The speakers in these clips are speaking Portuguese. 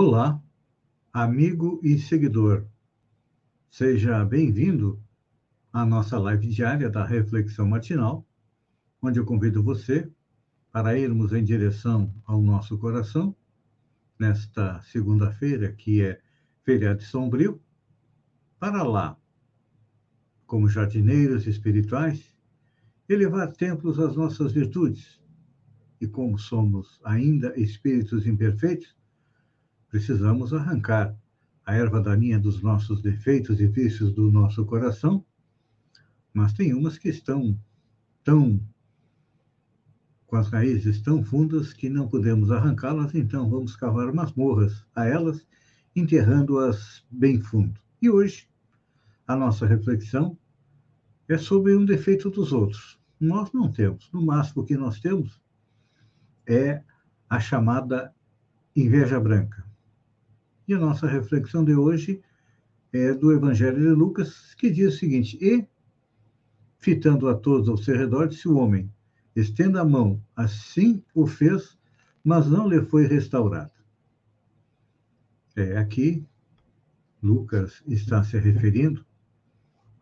Olá, amigo e seguidor. Seja bem-vindo à nossa live diária da Reflexão Matinal, onde eu convido você para irmos em direção ao nosso coração, nesta segunda-feira, que é feriado sombrio, para lá, como jardineiros espirituais, elevar templos às nossas virtudes. E como somos ainda espíritos imperfeitos, precisamos arrancar a erva daninha dos nossos defeitos e vícios do nosso coração, mas tem umas que estão tão com as raízes tão fundas que não podemos arrancá-las, então vamos cavar masmorras a elas, enterrando-as bem fundo. E hoje, a nossa reflexão é sobre um defeito dos outros. Nós não temos. No máximo que nós temos é a chamada inveja branca. E a nossa reflexão de hoje é do Evangelho de Lucas, que diz o seguinte: E, fitando a todos ao seu redor, disse o homem: Estenda a mão. Assim o fez, mas não lhe foi restaurado. É, aqui, Lucas está se referindo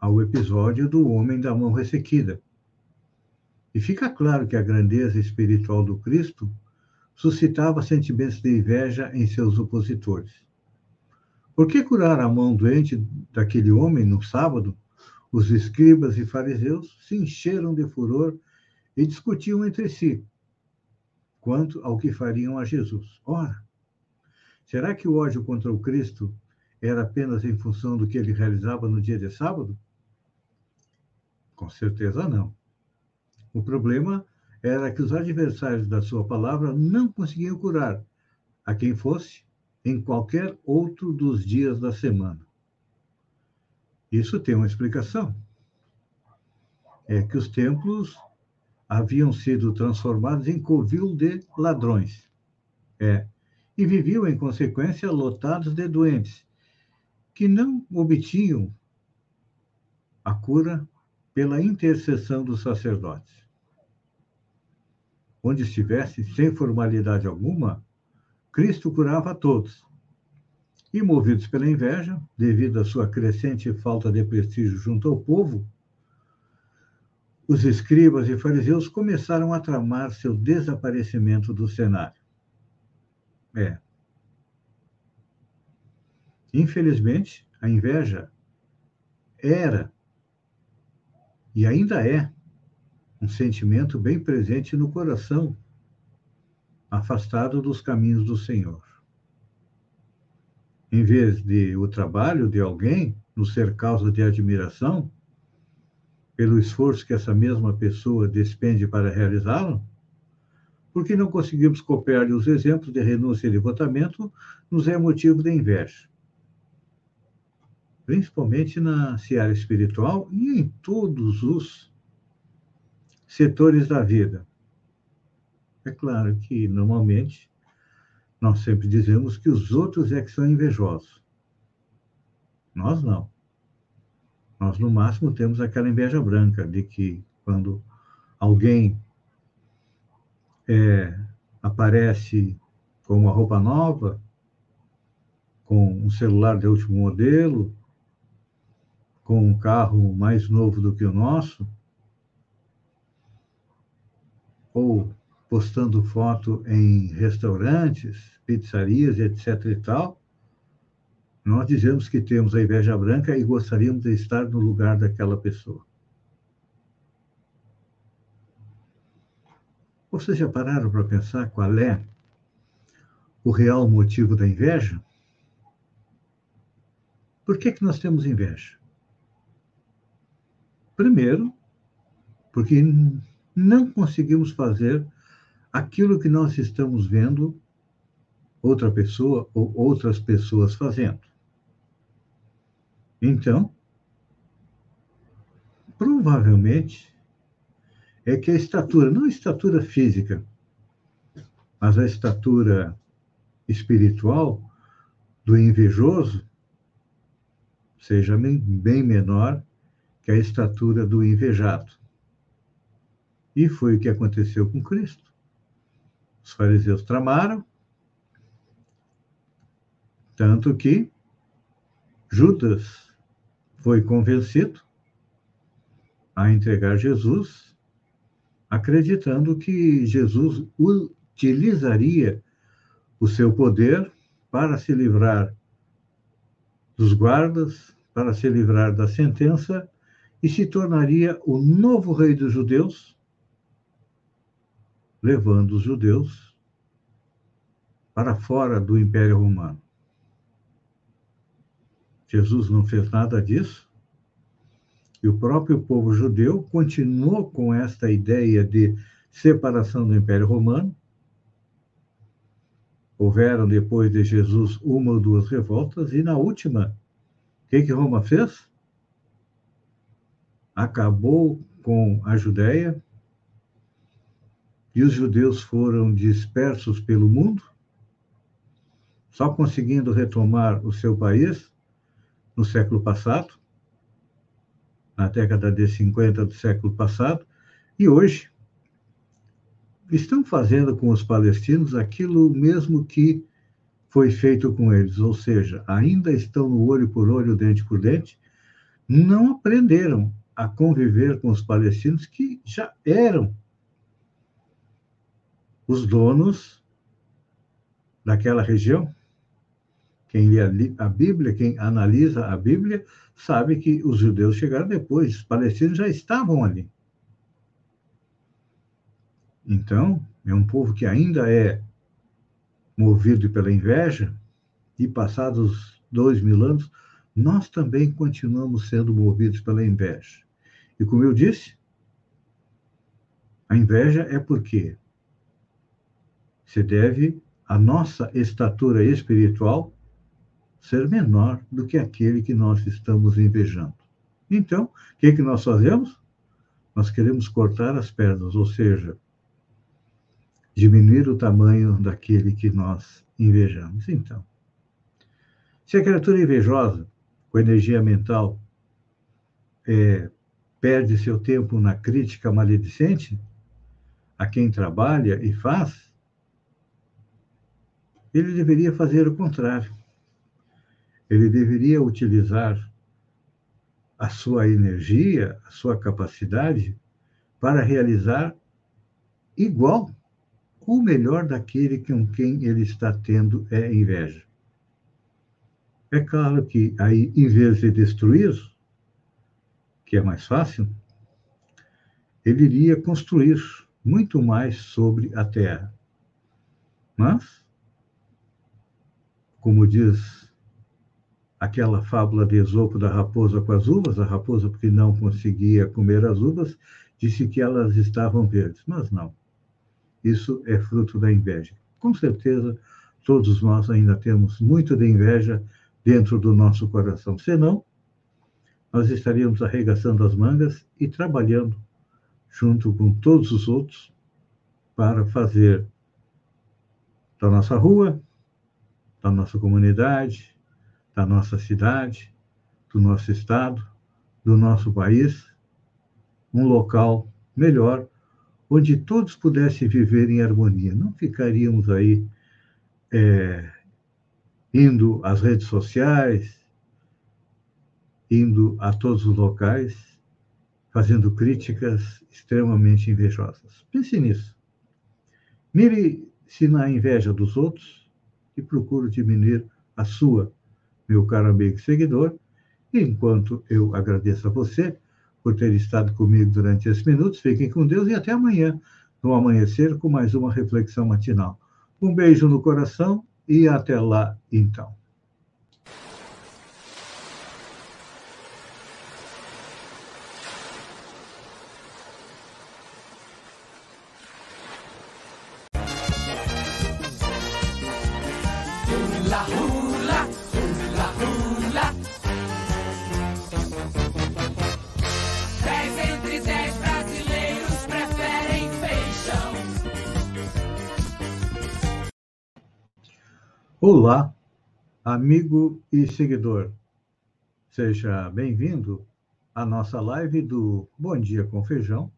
ao episódio do homem da mão ressequida. E fica claro que a grandeza espiritual do Cristo suscitava sentimentos de inveja em seus opositores. Por que curar a mão doente daquele homem no sábado? Os escribas e fariseus se encheram de furor e discutiam entre si quanto ao que fariam a Jesus. Ora, será que o ódio contra o Cristo era apenas em função do que ele realizava no dia de sábado? Com certeza não. O problema era que os adversários da sua palavra não conseguiam curar a quem fosse em qualquer outro dos dias da semana. Isso tem uma explicação. É que os templos haviam sido transformados em covil de ladrões. É, e viviam, em consequência, lotados de doentes, que não obtinham a cura pela intercessão dos sacerdotes. Onde estivesse, sem formalidade alguma, Cristo curava a todos. E movidos pela inveja, devido à sua crescente falta de prestígio junto ao povo, os escribas e fariseus começaram a tramar seu desaparecimento do cenário. É. Infelizmente, a inveja era e ainda é um sentimento bem presente no coração afastado dos caminhos do Senhor. Em vez de o trabalho de alguém nos ser causa de admiração, pelo esforço que essa mesma pessoa despende para realizá-lo, porque não conseguimos copiar os exemplos de renúncia e devotamento, nos é motivo de inveja. Principalmente na seara espiritual e em todos os setores da vida. É claro que, normalmente, nós sempre dizemos que os outros é que são invejosos. Nós não. Nós, no máximo, temos aquela inveja branca de que, quando alguém é, aparece com uma roupa nova, com um celular de último modelo, com um carro mais novo do que o nosso, ou postando foto em restaurantes, pizzarias, etc. e tal, nós dizemos que temos a inveja branca e gostaríamos de estar no lugar daquela pessoa. Vocês já pararam para pensar qual é o real motivo da inveja? Por que, que nós temos inveja? Primeiro, porque não conseguimos fazer aquilo que nós estamos vendo outra pessoa ou outras pessoas fazendo. Então, provavelmente é que a estatura, não a estatura física, mas a estatura espiritual do invejoso seja bem menor que a estatura do invejado. E foi o que aconteceu com Cristo. Os fariseus tramaram, tanto que Judas foi convencido a entregar Jesus, acreditando que Jesus utilizaria o seu poder para se livrar dos guardas, para se livrar da sentença e se tornaria o novo rei dos judeus, levando os judeus para fora do Império Romano. Jesus não fez nada disso. E o próprio povo judeu continuou com esta ideia de separação do Império Romano. Houveram, depois de Jesus, uma ou duas revoltas, e na última, o que, que Roma fez? Acabou com a Judéia, e os judeus foram dispersos pelo mundo, só conseguindo retomar o seu país no século passado, na década de 50 do século passado, e hoje estão fazendo com os palestinos aquilo mesmo que foi feito com eles, ou seja, ainda estão no olho por olho, dente por dente, não aprenderam a conviver com os palestinos que já eram os donos daquela região. Quem lê a Bíblia, quem analisa a Bíblia, sabe que os judeus chegaram depois, os palestinos já estavam ali. Então, é um povo que ainda é movido pela inveja, e passados dois mil anos, nós também continuamos sendo movidos pela inveja. E como eu disse, a inveja é porque se deve à nossa estatura espiritual ser menor do que aquele que nós estamos invejando. Então, o que, que nós fazemos? Nós queremos cortar as pernas, ou seja, diminuir o tamanho daquele que nós invejamos. Então, se a criatura invejosa, com energia mental, é, perde seu tempo na crítica maledicente a quem trabalha e faz, ele deveria fazer o contrário ele deveria utilizar a sua energia, a sua capacidade para realizar igual ou melhor daquele com quem ele está tendo é inveja. É claro que aí, em vez de destruir, que é mais fácil, ele iria construir muito mais sobre a terra. Mas, como diz aquela fábula de Esopo da raposa com as uvas, a raposa porque não conseguia comer as uvas, disse que elas estavam verdes, mas não. Isso é fruto da inveja. Com certeza, todos nós ainda temos muito de inveja dentro do nosso coração. Senão, nós estaríamos arregaçando as mangas e trabalhando junto com todos os outros para fazer da nossa rua, da nossa comunidade, da nossa cidade, do nosso estado, do nosso país, um local melhor, onde todos pudessem viver em harmonia. Não ficaríamos aí é, indo às redes sociais, indo a todos os locais, fazendo críticas extremamente invejosas. Pense nisso. Mire-se na inveja dos outros e procure diminuir a sua meu caro amigo seguidor. Enquanto eu agradeço a você por ter estado comigo durante esses minutos, fiquem com Deus e até amanhã, no amanhecer, com mais uma reflexão matinal. Um beijo no coração e até lá, então. Olá, amigo e seguidor. Seja bem-vindo à nossa live do Bom Dia com Feijão,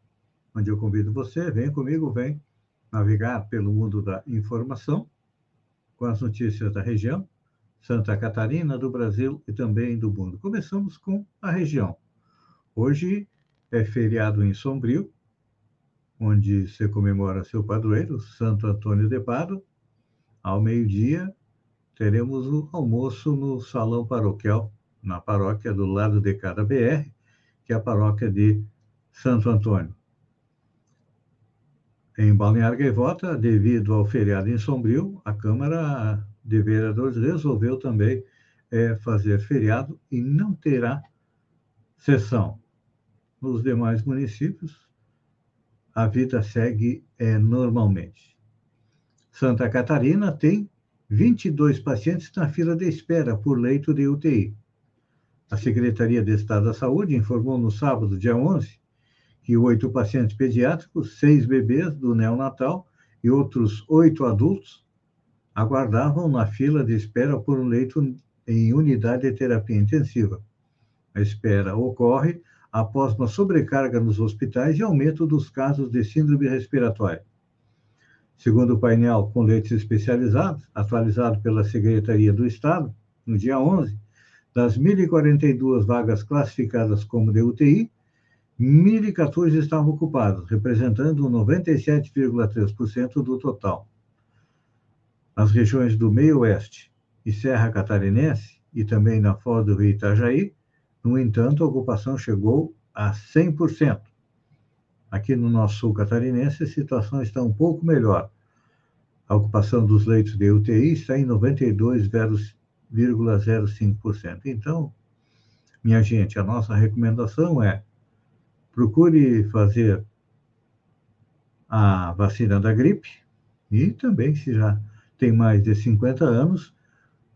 onde eu convido você, vem comigo, vem navegar pelo mundo da informação com as notícias da região, Santa Catarina, do Brasil e também do mundo. Começamos com a região. Hoje é feriado em Sombrio, onde se comemora seu padroeiro, Santo Antônio de Pado. Ao meio-dia, teremos o almoço no salão paroquial, na paróquia do lado de cada BR, que é a paróquia de Santo Antônio. Em Balneário Gaivota, devido ao feriado em Sombrio, a Câmara de Vereadores resolveu também é, fazer feriado e não terá sessão. Nos demais municípios, a vida segue é, normalmente. Santa Catarina tem 22 pacientes na fila de espera por leito de UTI. A Secretaria de Estado da Saúde informou no sábado, dia 11, que oito pacientes pediátricos, seis bebês do neonatal e outros oito adultos aguardavam na fila de espera por um leito em unidade de terapia intensiva. A espera ocorre após uma sobrecarga nos hospitais e aumento dos casos de síndrome respiratória. Segundo o painel com leitos especializados, atualizado pela Secretaria do Estado, no dia 11, das 1.042 vagas classificadas como de UTI, 1.014 estavam ocupados, representando 97,3% do total. Nas regiões do Meio-Oeste e Serra Catarinense, e também na Foz do Rio Itajaí, no entanto, a ocupação chegou a 100%. Aqui no nosso sul catarinense, a situação está um pouco melhor. A ocupação dos leitos de UTI está em 92,05%. Então, minha gente, a nossa recomendação é procure fazer a vacina da gripe e também, se já tem mais de 50 anos,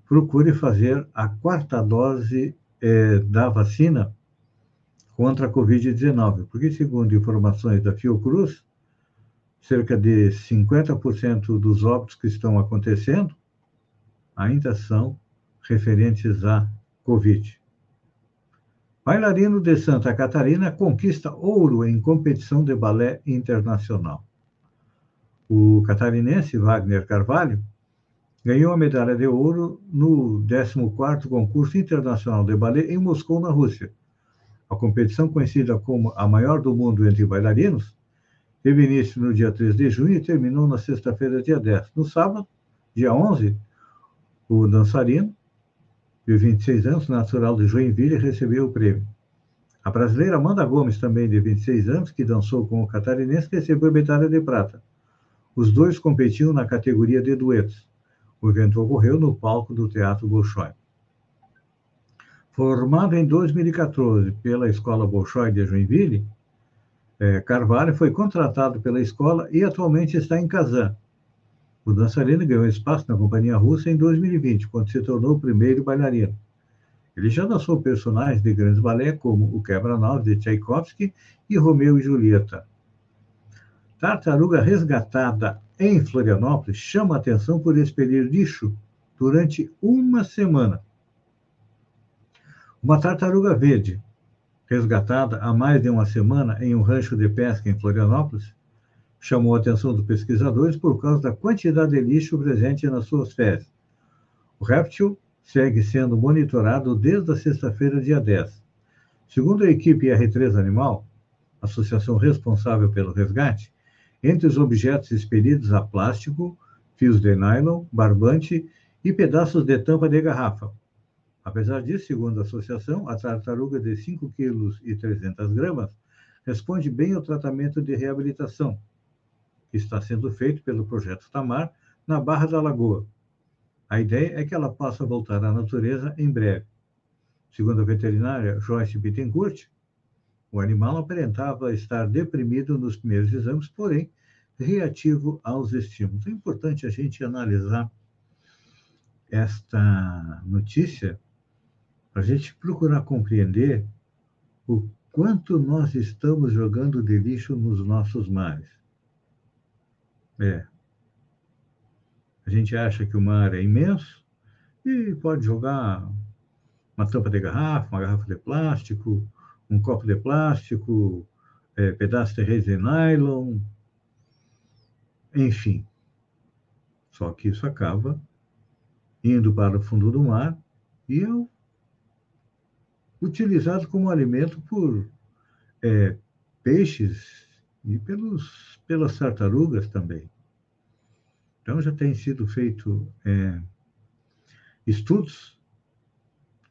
procure fazer a quarta dose eh, da vacina contra a Covid-19, porque, segundo informações da Fiocruz, cerca de 50% dos óbitos que estão acontecendo ainda são referentes à Covid. Bailarino de Santa Catarina conquista ouro em competição de balé internacional. O catarinense Wagner Carvalho ganhou a medalha de ouro no 14º concurso internacional de balé em Moscou, na Rússia. A competição, conhecida como a maior do mundo entre bailarinos, teve início no dia 3 de junho e terminou na sexta-feira, dia 10. No sábado, dia 11, o dançarino de 26 anos, natural de Joinville, recebeu o prêmio. A brasileira Amanda Gomes, também de 26 anos, que dançou com o catarinense, recebeu a medalha de prata. Os dois competiam na categoria de duetos. O evento ocorreu no palco do Teatro Bolshoi. Formado em 2014 pela Escola Bolshoi de Joinville, é, Carvalho foi contratado pela escola e atualmente está em Kazan, o dançarino ganhou espaço na companhia russa em 2020, quando se tornou o primeiro bailarino. Ele já dançou personagens de grandes balés como O Quebra-Nós de Tchaikovsky e Romeu e Julieta. Tartaruga resgatada em Florianópolis chama atenção por expelir lixo durante uma semana. Uma tartaruga verde, resgatada há mais de uma semana em um rancho de pesca em Florianópolis, chamou a atenção dos pesquisadores por causa da quantidade de lixo presente nas suas fezes. O réptil segue sendo monitorado desde a sexta-feira, dia 10. Segundo a equipe R3 Animal, associação responsável pelo resgate, entre os objetos expelidos há plástico, fios de nylon, barbante e pedaços de tampa de garrafa. Apesar disso, segundo a associação, a tartaruga de 5 kg e 300 gramas responde bem ao tratamento de reabilitação, que está sendo feito pelo projeto Tamar na Barra da Lagoa. A ideia é que ela possa voltar à natureza em breve. Segundo a veterinária Joyce Bittencourt, o animal aparentava estar deprimido nos primeiros exames, porém reativo aos estímulos. É importante a gente analisar esta notícia a gente procurar compreender o quanto nós estamos jogando de lixo nos nossos mares. É. A gente acha que o mar é imenso e pode jogar uma tampa de garrafa, uma garrafa de plástico, um copo de plástico, é, pedaço de de nylon, enfim. Só que isso acaba indo para o fundo do mar e é utilizado como alimento por é, peixes e pelos, pelas tartarugas também. Então já tem sido feito é, estudos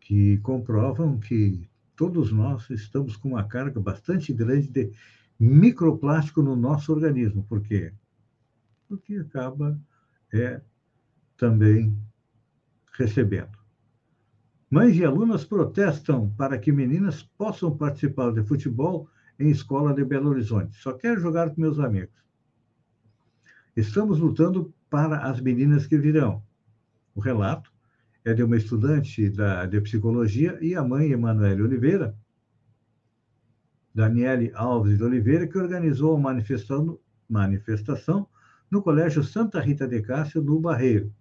que comprovam que todos nós estamos com uma carga bastante grande de microplástico no nosso organismo. Por quê? Porque acaba é, também recebendo. Mães e alunas protestam para que meninas possam participar de futebol em escola de Belo Horizonte. Só quero jogar com meus amigos. Estamos lutando para as meninas que virão. O relato é de uma estudante da, de psicologia e a mãe, Emanuele Oliveira, Daniele Alves de Oliveira, que organizou a manifestação, no Colégio Santa Rita de Cássio, no Barreiro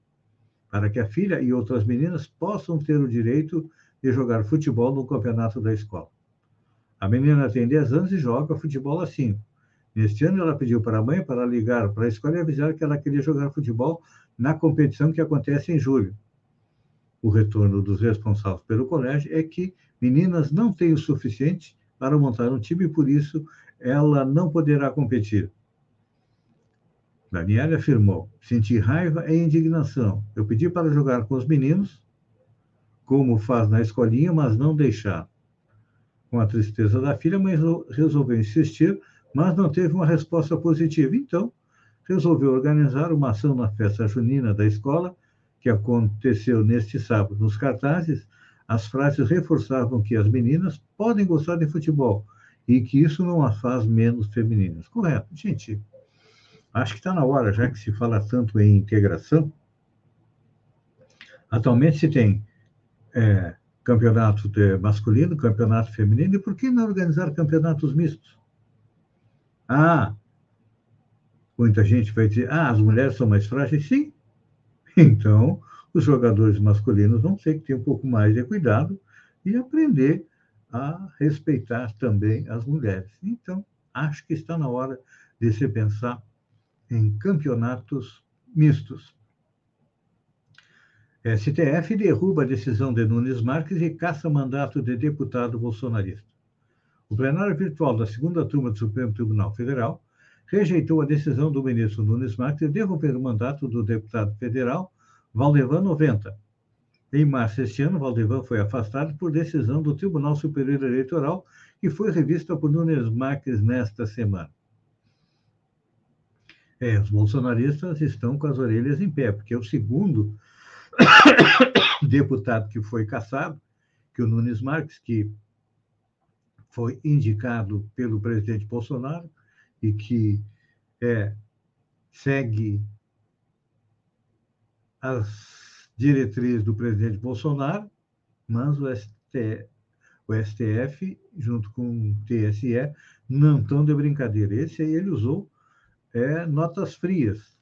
para que a filha e outras meninas possam ter o direito de jogar futebol no campeonato da escola. A menina tem 10 anos e joga futebol assim. Neste ano, ela pediu para a mãe para ligar para a escola e avisar que ela queria jogar futebol na competição que acontece em julho. O retorno dos responsáveis pelo colégio é que meninas não têm o suficiente para montar um time e, por isso, ela não poderá competir. Daniela afirmou: Senti raiva e indignação. Eu pedi para jogar com os meninos, como faz na escolinha, mas não deixar. Com a tristeza da filha, mãe resolveu insistir, mas não teve uma resposta positiva. Então, resolveu organizar uma ação na festa junina da escola, que aconteceu neste sábado. Nos cartazes, as frases reforçavam que as meninas podem gostar de futebol e que isso não as faz menos femininas. Correto. Gente, Acho que está na hora, já que se fala tanto em integração. Atualmente se tem é, campeonato masculino, campeonato feminino, e por que não organizar campeonatos mistos? Ah, muita gente vai dizer, ah, as mulheres são mais frágeis. Sim. Então, os jogadores masculinos vão ter que ter um pouco mais de cuidado e aprender a respeitar também as mulheres. Então, acho que está na hora de se pensar em campeonatos mistos. STF derruba a decisão de Nunes Marques e caça mandato de deputado bolsonarista. O plenário virtual da segunda turma do Supremo Tribunal Federal rejeitou a decisão do ministro Nunes Marques de derrubar o mandato do deputado federal Valdevan 90. Em março deste ano, Valdevan foi afastado por decisão do Tribunal Superior Eleitoral, que foi revista por Nunes Marques nesta semana. É, os bolsonaristas estão com as orelhas em pé, porque o segundo deputado que foi caçado, que o Nunes Marques, que foi indicado pelo presidente Bolsonaro e que é, segue as diretrizes do presidente Bolsonaro, mas o STF, o STF junto com o TSE, não estão de brincadeira. Esse aí ele usou é notas frias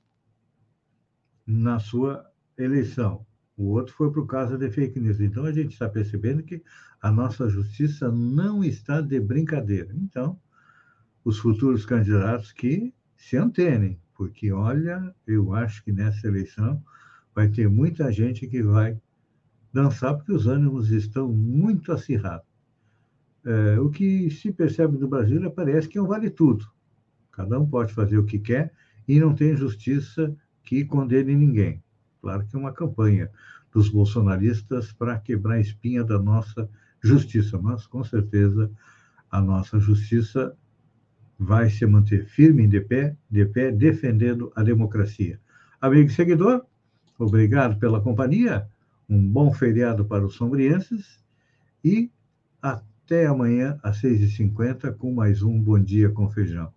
na sua eleição. O outro foi por causa de fake news. Então, a gente está percebendo que a nossa justiça não está de brincadeira. Então, os futuros candidatos que se antenem, porque, olha, eu acho que nessa eleição vai ter muita gente que vai dançar, porque os ânimos estão muito acirrados. É, o que se percebe do Brasil é, parece que é um vale tudo. Cada um pode fazer o que quer e não tem justiça que condene ninguém. Claro que é uma campanha dos bolsonaristas para quebrar a espinha da nossa justiça, mas com certeza a nossa justiça vai se manter firme de pé, de pé, defendendo a democracia. Amigo e seguidor, obrigado pela companhia, um bom feriado para os sombrienses e até amanhã às 6h50 com mais um Bom Dia com Feijão.